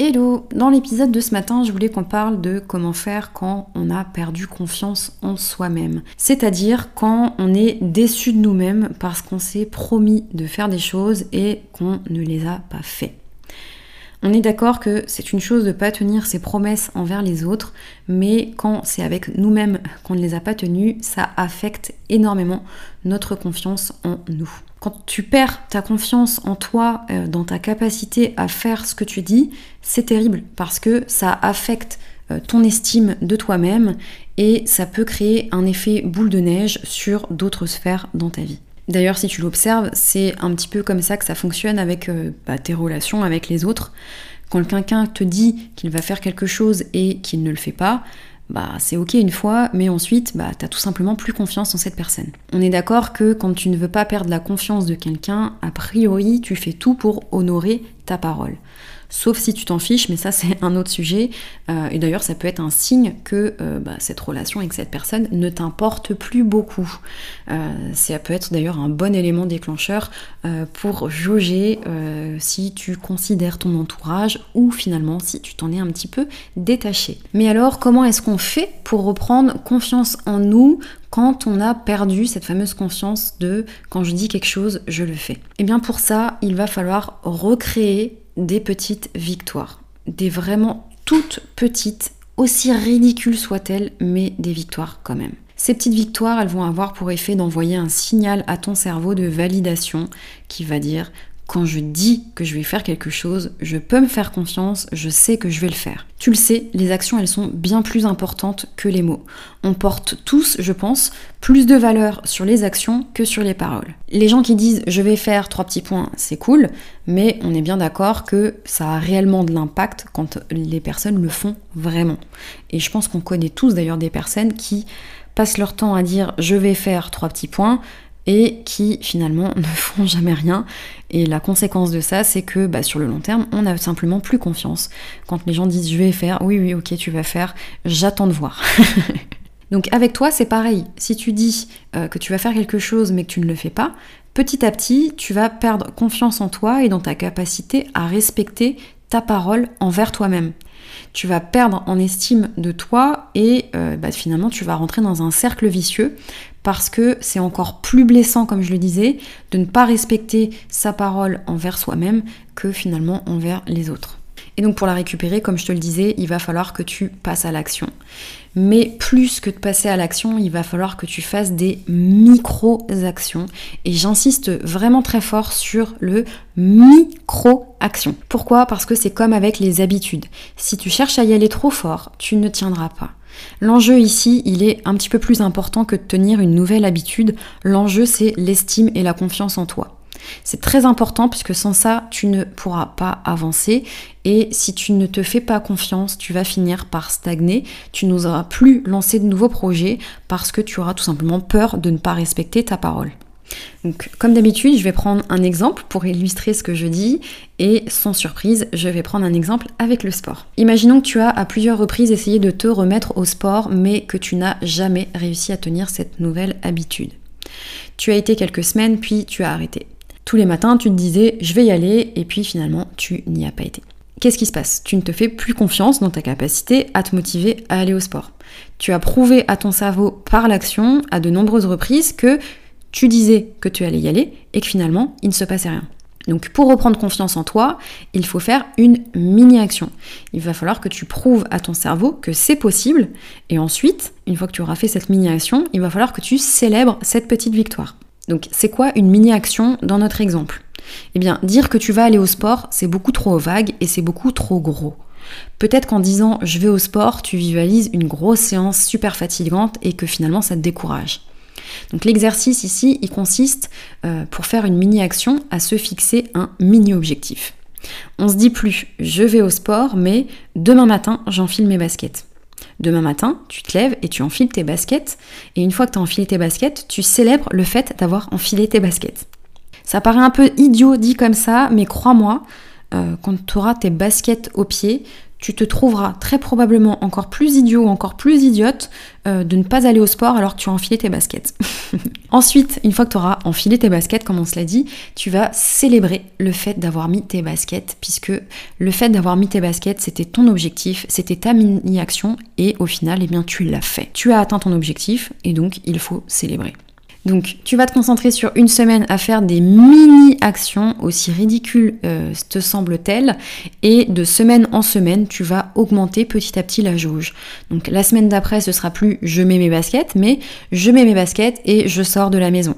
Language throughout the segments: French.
Hello Dans l'épisode de ce matin, je voulais qu'on parle de comment faire quand on a perdu confiance en soi-même. C'est-à-dire quand on est déçu de nous-mêmes parce qu'on s'est promis de faire des choses et qu'on ne les a pas fait. On est d'accord que c'est une chose de pas tenir ses promesses envers les autres, mais quand c'est avec nous-mêmes qu'on ne les a pas tenues, ça affecte énormément notre confiance en nous. Quand tu perds ta confiance en toi, euh, dans ta capacité à faire ce que tu dis, c'est terrible parce que ça affecte euh, ton estime de toi-même et ça peut créer un effet boule de neige sur d'autres sphères dans ta vie. D'ailleurs, si tu l'observes, c'est un petit peu comme ça que ça fonctionne avec euh, bah, tes relations avec les autres. Quand quelqu'un te dit qu'il va faire quelque chose et qu'il ne le fait pas, bah c'est ok une fois, mais ensuite bah t'as tout simplement plus confiance en cette personne. On est d'accord que quand tu ne veux pas perdre la confiance de quelqu'un, a priori tu fais tout pour honorer ta parole sauf si tu t'en fiches, mais ça c'est un autre sujet. Euh, et d'ailleurs, ça peut être un signe que euh, bah, cette relation avec cette personne ne t'importe plus beaucoup. Euh, ça peut être d'ailleurs un bon élément déclencheur pour jauger si tu considères ton entourage ou finalement si tu t'en es un petit peu détaché. Mais alors, comment est-ce qu'on fait pour reprendre confiance en nous quand on a perdu cette fameuse confiance de quand je dis quelque chose, je le fais Eh bien pour ça, il va falloir recréer des petites victoires. Des vraiment toutes petites, aussi ridicules soient-elles, mais des victoires quand même. Ces petites victoires, elles vont avoir pour effet d'envoyer un signal à ton cerveau de validation qui va dire quand je dis que je vais faire quelque chose, je peux me faire confiance, je sais que je vais le faire. Tu le sais, les actions, elles sont bien plus importantes que les mots. On porte tous, je pense, plus de valeur sur les actions que sur les paroles. Les gens qui disent je vais faire trois petits points, c'est cool, mais on est bien d'accord que ça a réellement de l'impact quand les personnes le font vraiment. Et je pense qu'on connaît tous d'ailleurs des personnes qui passent leur temps à dire je vais faire trois petits points, et qui finalement ne font jamais rien. Et la conséquence de ça, c'est que bah, sur le long terme, on n'a simplement plus confiance. Quand les gens disent je vais faire, oui, oui, ok, tu vas faire, j'attends de voir. Donc avec toi, c'est pareil. Si tu dis euh, que tu vas faire quelque chose mais que tu ne le fais pas, petit à petit, tu vas perdre confiance en toi et dans ta capacité à respecter ta parole envers toi-même tu vas perdre en estime de toi et euh, bah, finalement tu vas rentrer dans un cercle vicieux parce que c'est encore plus blessant, comme je le disais, de ne pas respecter sa parole envers soi-même que finalement envers les autres. Et donc pour la récupérer, comme je te le disais, il va falloir que tu passes à l'action. Mais plus que de passer à l'action, il va falloir que tu fasses des micro-actions. Et j'insiste vraiment très fort sur le micro-action. Pourquoi? Parce que c'est comme avec les habitudes. Si tu cherches à y aller trop fort, tu ne tiendras pas. L'enjeu ici, il est un petit peu plus important que de tenir une nouvelle habitude. L'enjeu, c'est l'estime et la confiance en toi. C'est très important puisque sans ça, tu ne pourras pas avancer et si tu ne te fais pas confiance, tu vas finir par stagner, tu n'oseras plus lancer de nouveaux projets parce que tu auras tout simplement peur de ne pas respecter ta parole. Donc, comme d'habitude, je vais prendre un exemple pour illustrer ce que je dis et sans surprise, je vais prendre un exemple avec le sport. Imaginons que tu as à plusieurs reprises essayé de te remettre au sport mais que tu n'as jamais réussi à tenir cette nouvelle habitude. Tu as été quelques semaines puis tu as arrêté. Tous les matins, tu te disais je vais y aller et puis finalement, tu n'y as pas été. Qu'est-ce qui se passe? Tu ne te fais plus confiance dans ta capacité à te motiver à aller au sport. Tu as prouvé à ton cerveau par l'action à de nombreuses reprises que tu disais que tu allais y aller et que finalement, il ne se passait rien. Donc pour reprendre confiance en toi, il faut faire une mini-action. Il va falloir que tu prouves à ton cerveau que c'est possible et ensuite, une fois que tu auras fait cette mini-action, il va falloir que tu célèbres cette petite victoire. Donc c'est quoi une mini-action dans notre exemple? Eh bien, dire que tu vas aller au sport, c'est beaucoup trop vague et c'est beaucoup trop gros. Peut-être qu'en disant je vais au sport, tu visualises une grosse séance super fatigante et que finalement ça te décourage. Donc l'exercice ici, il consiste, euh, pour faire une mini-action, à se fixer un mini-objectif. On se dit plus je vais au sport, mais demain matin j'enfile mes baskets. Demain matin, tu te lèves et tu enfiles tes baskets. Et une fois que tu as enfilé tes baskets, tu célèbres le fait d'avoir enfilé tes baskets. Ça paraît un peu idiot dit comme ça, mais crois-moi, euh, quand tu auras tes baskets aux pieds, tu te trouveras très probablement encore plus idiot ou encore plus idiote euh, de ne pas aller au sport alors que tu as enfilé tes baskets. Ensuite, une fois que tu auras enfilé tes baskets, comme on se l'a dit, tu vas célébrer le fait d'avoir mis tes baskets, puisque le fait d'avoir mis tes baskets, c'était ton objectif, c'était ta mini-action, et au final, eh bien, tu l'as fait. Tu as atteint ton objectif, et donc il faut célébrer. Donc tu vas te concentrer sur une semaine à faire des mini-actions, aussi ridicules euh, te semble-t-elle, et de semaine en semaine, tu vas augmenter petit à petit la jauge. Donc la semaine d'après, ce sera plus je mets mes baskets, mais je mets mes baskets et je sors de la maison.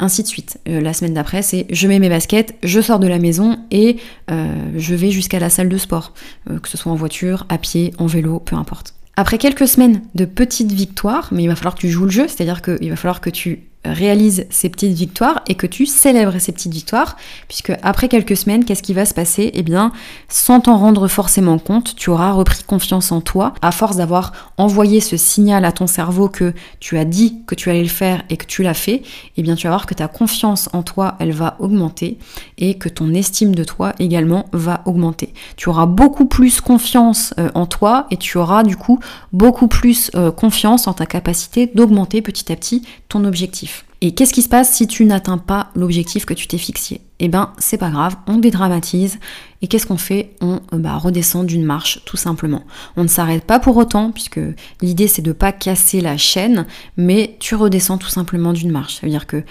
Ainsi de suite. Euh, la semaine d'après, c'est je mets mes baskets, je sors de la maison et euh, je vais jusqu'à la salle de sport, que ce soit en voiture, à pied, en vélo, peu importe. Après quelques semaines de petites victoires, mais il va falloir que tu joues le jeu, c'est-à-dire qu'il va falloir que tu réalise ces petites victoires et que tu célèbres ces petites victoires, puisque après quelques semaines, qu'est-ce qui va se passer? Eh bien, sans t'en rendre forcément compte, tu auras repris confiance en toi, à force d'avoir envoyé ce signal à ton cerveau que tu as dit que tu allais le faire et que tu l'as fait, eh bien tu vas voir que ta confiance en toi, elle va augmenter et que ton estime de toi également va augmenter. Tu auras beaucoup plus confiance euh, en toi et tu auras du coup beaucoup plus euh, confiance en ta capacité d'augmenter petit à petit ton objectif. Et qu'est-ce qui se passe si tu n'atteins pas l'objectif que tu t'es fixé? Eh ben, c'est pas grave, on dédramatise. Et qu'est-ce qu'on fait? On euh, bah, redescend d'une marche, tout simplement. On ne s'arrête pas pour autant, puisque l'idée c'est de pas casser la chaîne, mais tu redescends tout simplement d'une marche. Ça veut dire que, euh,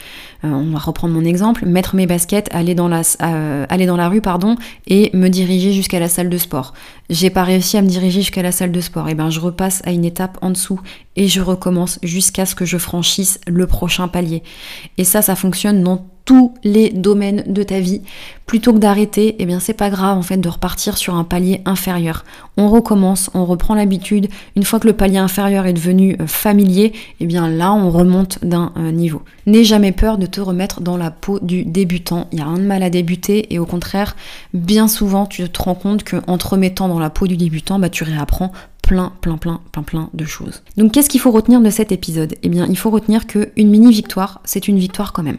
on va reprendre mon exemple, mettre mes baskets, aller dans la, euh, aller dans la rue, pardon, et me diriger jusqu'à la salle de sport. J'ai pas réussi à me diriger jusqu'à la salle de sport. Eh ben, je repasse à une étape en dessous et je recommence jusqu'à ce que je franchisse le prochain palier. Et ça, ça fonctionne dans tous les domaines de ta vie. Plutôt que d'arrêter, eh bien c'est pas grave en fait de repartir sur un palier inférieur. On recommence, on reprend l'habitude. Une fois que le palier inférieur est devenu euh, familier, eh bien là on remonte d'un euh, niveau. N'aie jamais peur de te remettre dans la peau du débutant. Il n'y a rien de mal à débuter et au contraire, bien souvent tu te rends compte qu'en te remettant dans la peau du débutant, bah, tu réapprends plein, plein, plein, plein, plein de choses. Donc qu'est-ce qu'il faut retenir de cet épisode? Eh bien, il faut retenir qu'une mini victoire, c'est une victoire quand même.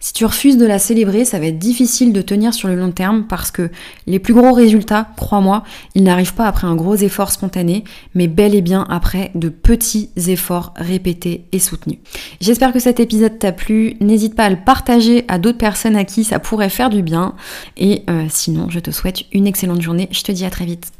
Si tu refuses de la célébrer, ça va être difficile de tenir sur le long terme parce que les plus gros résultats, crois-moi, ils n'arrivent pas après un gros effort spontané, mais bel et bien après de petits efforts répétés et soutenus. J'espère que cet épisode t'a plu. N'hésite pas à le partager à d'autres personnes à qui ça pourrait faire du bien. Et euh, sinon, je te souhaite une excellente journée. Je te dis à très vite.